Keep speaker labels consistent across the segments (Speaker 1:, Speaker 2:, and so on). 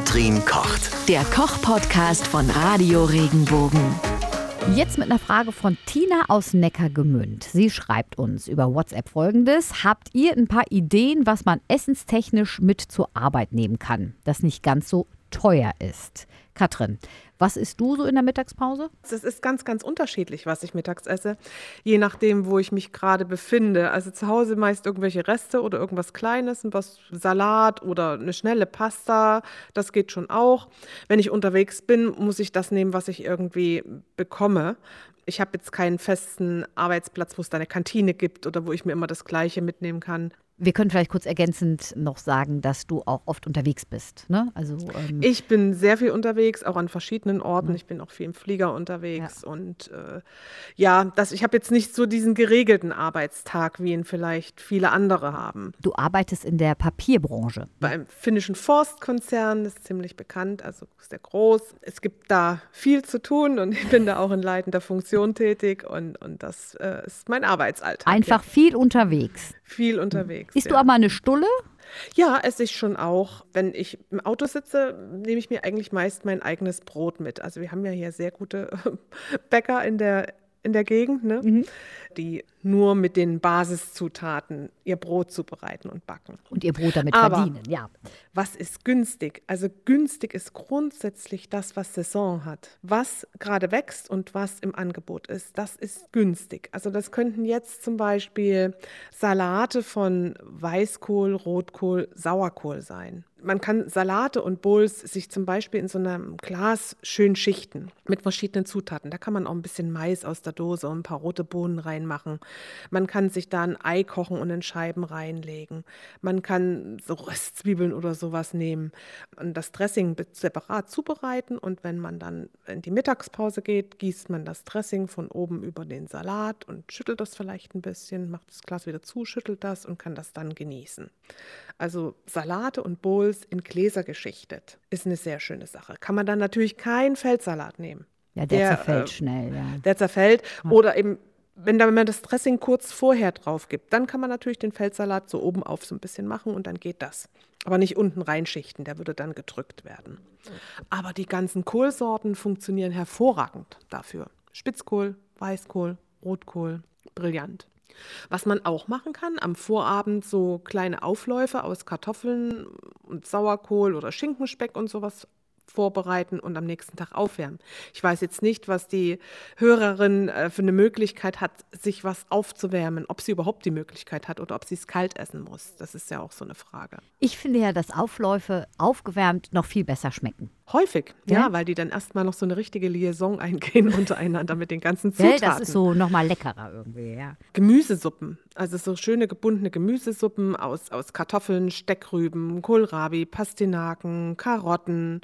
Speaker 1: Katrin kocht.
Speaker 2: Der Koch-Podcast von Radio Regenbogen.
Speaker 3: Jetzt mit einer Frage von Tina aus Neckargemünd. Sie schreibt uns über WhatsApp folgendes. Habt ihr ein paar Ideen, was man essenstechnisch mit zur Arbeit nehmen kann, das nicht ganz so teuer ist? Katrin, was isst du so in der Mittagspause?
Speaker 4: Es ist ganz, ganz unterschiedlich, was ich mittags esse, je nachdem, wo ich mich gerade befinde. Also zu Hause meist irgendwelche Reste oder irgendwas Kleines, was Salat oder eine schnelle Pasta, das geht schon auch. Wenn ich unterwegs bin, muss ich das nehmen, was ich irgendwie bekomme. Ich habe jetzt keinen festen Arbeitsplatz, wo es da eine Kantine gibt oder wo ich mir immer das Gleiche mitnehmen kann.
Speaker 3: Wir können vielleicht kurz ergänzend noch sagen, dass du auch oft unterwegs bist. Ne?
Speaker 4: Also, ähm ich bin sehr viel unterwegs, auch an verschiedenen Orten. Ich bin auch viel im Flieger unterwegs. Ja. Und äh, ja, das, ich habe jetzt nicht so diesen geregelten Arbeitstag, wie ihn vielleicht viele andere haben.
Speaker 3: Du arbeitest in der Papierbranche.
Speaker 4: Beim finnischen Forstkonzern, das ist ziemlich bekannt, also sehr groß. Es gibt da viel zu tun und ich bin da auch in leitender Funktion tätig und, und das äh, ist mein Arbeitsalltag.
Speaker 3: Einfach ja. viel unterwegs.
Speaker 4: Viel unterwegs
Speaker 3: unterwegs. Isst ja. du aber eine Stulle?
Speaker 4: Ja, esse ich schon auch. Wenn ich im Auto sitze, nehme ich mir eigentlich meist mein eigenes Brot mit. Also wir haben ja hier sehr gute Bäcker in der, in der Gegend, ne? Mhm. die nur mit den Basiszutaten ihr Brot zubereiten und backen.
Speaker 3: Und ihr Brot damit Aber verdienen, ja.
Speaker 4: Was ist günstig? Also günstig ist grundsätzlich das, was Saison hat. Was gerade wächst und was im Angebot ist, das ist günstig. Also das könnten jetzt zum Beispiel Salate von Weißkohl, Rotkohl, Sauerkohl sein. Man kann Salate und Bowls sich zum Beispiel in so einem Glas schön schichten mit verschiedenen Zutaten. Da kann man auch ein bisschen Mais aus der Dose und ein paar rote Bohnen reinmachen. Man kann sich da ein Ei kochen und in Scheiben reinlegen. Man kann so Röstzwiebeln oder sowas nehmen und das Dressing separat zubereiten. Und wenn man dann in die Mittagspause geht, gießt man das Dressing von oben über den Salat und schüttelt das vielleicht ein bisschen, macht das Glas wieder zu, schüttelt das und kann das dann genießen. Also Salate und Bowls in Gläser geschichtet ist eine sehr schöne Sache. Kann man dann natürlich keinen Feldsalat nehmen.
Speaker 3: Ja, der, der zerfällt äh, schnell, ja.
Speaker 4: Der zerfällt. Ja. Oder eben wenn, da, wenn man das Dressing kurz vorher drauf gibt, dann kann man natürlich den Feldsalat so oben auf so ein bisschen machen und dann geht das. Aber nicht unten reinschichten, der würde dann gedrückt werden. Aber die ganzen Kohlsorten funktionieren hervorragend dafür. Spitzkohl, Weißkohl, Rotkohl, brillant. Was man auch machen kann, am Vorabend so kleine Aufläufe aus Kartoffeln und Sauerkohl oder Schinkenspeck und sowas vorbereiten und am nächsten Tag aufwärmen. Ich weiß jetzt nicht, was die Hörerin äh, für eine Möglichkeit hat, sich was aufzuwärmen, ob sie überhaupt die Möglichkeit hat oder ob sie es kalt essen muss. Das ist ja auch so eine Frage.
Speaker 3: Ich finde ja, dass Aufläufe aufgewärmt noch viel besser schmecken.
Speaker 4: Häufig, ja, ja weil die dann erstmal noch so eine richtige Liaison eingehen untereinander mit den ganzen Zutaten.
Speaker 3: Ja, das ist so nochmal leckerer irgendwie, ja.
Speaker 4: Gemüsesuppen, also so schöne gebundene Gemüsesuppen aus, aus Kartoffeln, Steckrüben, Kohlrabi, Pastinaken, Karotten,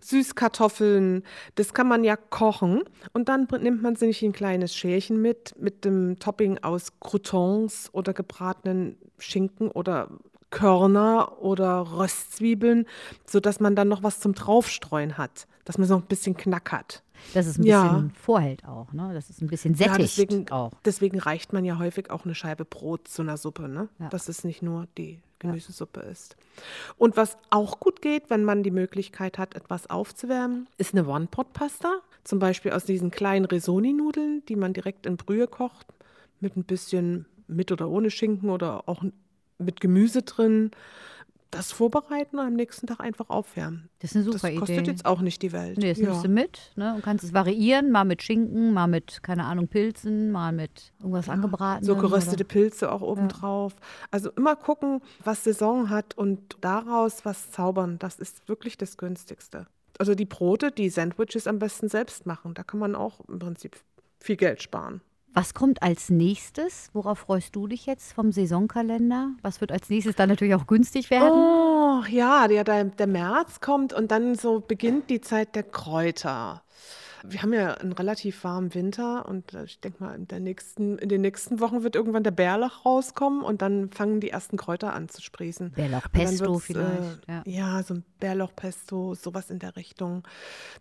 Speaker 4: Süßkartoffeln. Das kann man ja kochen und dann nimmt man sich ein kleines Schälchen mit, mit dem Topping aus Croutons oder gebratenen Schinken oder Körner oder Röstzwiebeln, sodass man dann noch was zum Draufstreuen hat, dass man so ein bisschen Knack hat.
Speaker 3: Dass es ein ja. bisschen vorhält auch, ne? Das ist ein bisschen sättigt ja,
Speaker 4: deswegen,
Speaker 3: auch.
Speaker 4: Deswegen reicht man ja häufig auch eine Scheibe Brot zu einer Suppe, ne? Ja. Dass es nicht nur die Gemüsesuppe ist. Und was auch gut geht, wenn man die Möglichkeit hat, etwas aufzuwärmen, ist eine One-Pot-Pasta. Zum Beispiel aus diesen kleinen Risoni-Nudeln, die man direkt in Brühe kocht, mit ein bisschen mit oder ohne Schinken oder auch mit Gemüse drin. Das vorbereiten und am nächsten Tag einfach aufwärmen.
Speaker 3: Das ist eine super Idee.
Speaker 4: Das kostet
Speaker 3: Idee.
Speaker 4: jetzt auch nicht die Welt.
Speaker 3: Nee, das ja. nimmst du mit ne, und kannst es variieren, mal mit Schinken, mal mit, keine Ahnung, Pilzen, mal mit irgendwas ja, angebraten.
Speaker 4: So geröstete oder? Pilze auch obendrauf. Ja. Also immer gucken, was Saison hat und daraus was zaubern. Das ist wirklich das Günstigste. Also die Brote, die Sandwiches am besten selbst machen. Da kann man auch im Prinzip viel Geld sparen.
Speaker 3: Was kommt als nächstes? Worauf freust du dich jetzt vom Saisonkalender? Was wird als nächstes dann natürlich auch günstig werden?
Speaker 4: Oh, ja, der, der März kommt und dann so beginnt die Zeit der Kräuter wir haben ja einen relativ warmen Winter und äh, ich denke mal, in, nächsten, in den nächsten Wochen wird irgendwann der Bärlauch rauskommen und dann fangen die ersten Kräuter an zu sprießen.
Speaker 3: Bärlauchpesto vielleicht.
Speaker 4: Äh, ja. ja. so ein Bärlauchpesto, sowas in der Richtung.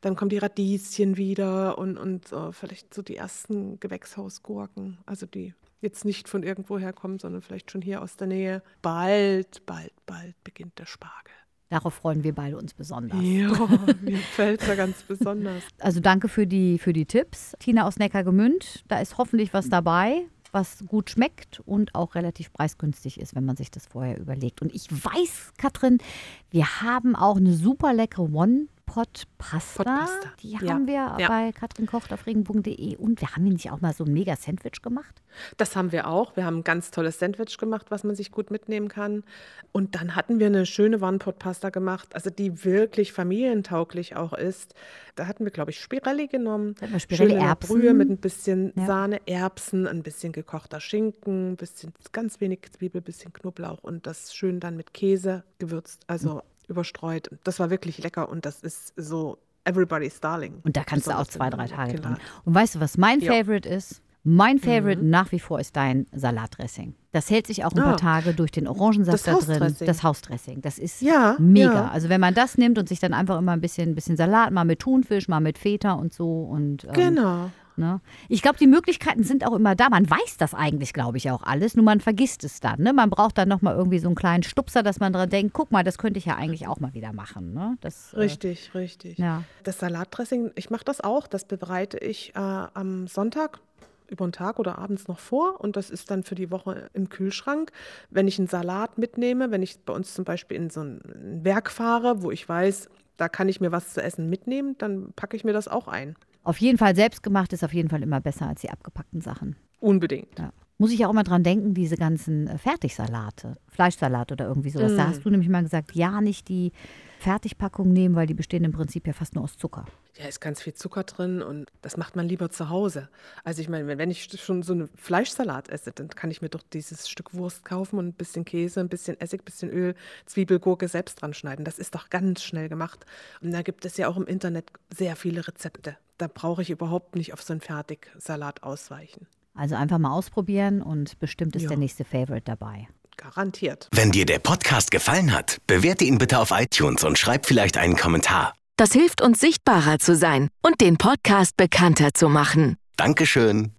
Speaker 4: Dann kommen die Radieschen wieder und, und uh, vielleicht so die ersten Gewächshausgurken, also die jetzt nicht von irgendwoher kommen, sondern vielleicht schon hier aus der Nähe. Bald, bald, bald beginnt der Spargel.
Speaker 3: Darauf freuen wir beide uns besonders.
Speaker 4: Ja, mir fällt ja ganz besonders.
Speaker 3: Also danke für die, für die Tipps. Tina aus Neckargemünd, da ist hoffentlich was dabei, was gut schmeckt und auch relativ preisgünstig ist, wenn man sich das vorher überlegt. Und ich weiß, Katrin, wir haben auch eine super leckere One Pot-Pasta.
Speaker 4: Pot-Pasta.
Speaker 3: Die
Speaker 4: Ja.
Speaker 3: haben wir
Speaker 4: Ja.
Speaker 3: bei katrinkocht auf regenbogen.de. Und wir haben hier nicht auch mal so ein mega Sandwich gemacht.
Speaker 4: Das haben wir auch. Wir haben ein ganz tolles Sandwich gemacht, was man sich gut mitnehmen kann. Und dann hatten wir eine schöne One-Pot-Pasta gemacht, also die wirklich familientauglich auch ist. Da hatten wir, glaube ich, Spirelli genommen.
Speaker 3: Spirelli, Erbsen.
Speaker 4: Brühe mit ein bisschen
Speaker 3: Ja.
Speaker 4: Sahne, Erbsen, ein bisschen gekochter Schinken, ein bisschen, ganz wenig Zwiebel, ein bisschen Knoblauch und das schön dann mit Käse gewürzt, also überstreut. Das war wirklich lecker und das ist so everybody's darling.
Speaker 3: Und da kannst du auch zwei, drei Tage dran.
Speaker 4: Kindern.
Speaker 3: Und weißt du, was mein
Speaker 4: Ja. Mhm.
Speaker 3: Favorite ist? Mein Favorite nach wie vor ist dein Salatdressing. Das hält sich auch ein paar
Speaker 4: Ah.
Speaker 3: Tage durch den Orangensaft
Speaker 4: Das
Speaker 3: da drin. Das Hausdressing. Das ist
Speaker 4: Ja,
Speaker 3: mega.
Speaker 4: ja.
Speaker 3: Also wenn man das nimmt und sich dann einfach immer ein bisschen, bisschen Salat, mal mit Thunfisch, mal mit Feta und so. Und, ähm,
Speaker 4: Genau.
Speaker 3: Ne? Ich glaube, die Möglichkeiten sind auch immer da. Man weiß das eigentlich, glaube ich, auch alles, nur man vergisst es dann. Ne? Man braucht dann nochmal irgendwie so einen kleinen Stupser, dass man dran denkt, guck mal, das könnte ich ja eigentlich auch mal wieder machen. Ne? Das, äh,
Speaker 4: Richtig, richtig.
Speaker 3: Ja.
Speaker 4: Das Salatdressing, ich mache das auch. Das bereite ich äh, am Sonntag über den Tag oder abends noch vor und das ist dann für die Woche im Kühlschrank. Wenn ich einen Salat mitnehme, wenn ich bei uns zum Beispiel in so ein Werk fahre, wo ich weiß, da kann ich mir was zu essen mitnehmen, dann packe ich mir das auch ein.
Speaker 3: Auf jeden Fall selbstgemacht ist auf jeden Fall immer besser als die abgepackten Sachen.
Speaker 4: Unbedingt.
Speaker 3: Ja. Muss ich auch immer dran denken, diese ganzen äh, Fertigsalate, Fleischsalat oder irgendwie sowas. Da hast du nämlich mal gesagt, ja, nicht die Fertigpackung nehmen, weil die bestehen im Prinzip ja fast nur aus Zucker.
Speaker 4: Ja, ist ganz viel Zucker drin und das macht man lieber zu Hause. Also ich meine, wenn ich schon so einen Fleischsalat esse, dann kann ich mir doch dieses Stück Wurst kaufen und ein bisschen Käse, ein bisschen Essig, ein bisschen Öl, Zwiebel, Gurke selbst dran schneiden. Das ist doch ganz schnell gemacht. Und da gibt es ja auch im Internet sehr viele Rezepte. Da brauche ich überhaupt nicht auf so einen Fertigsalat ausweichen.
Speaker 3: Also einfach mal ausprobieren und bestimmt ist
Speaker 4: Ja.
Speaker 3: der nächste Favorite dabei.
Speaker 4: Garantiert.
Speaker 1: Wenn dir der Podcast gefallen hat, bewerte ihn bitte auf iTunes und schreib vielleicht einen Kommentar.
Speaker 2: Das hilft uns sichtbarer zu sein und den Podcast bekannter zu machen.
Speaker 1: Dankeschön.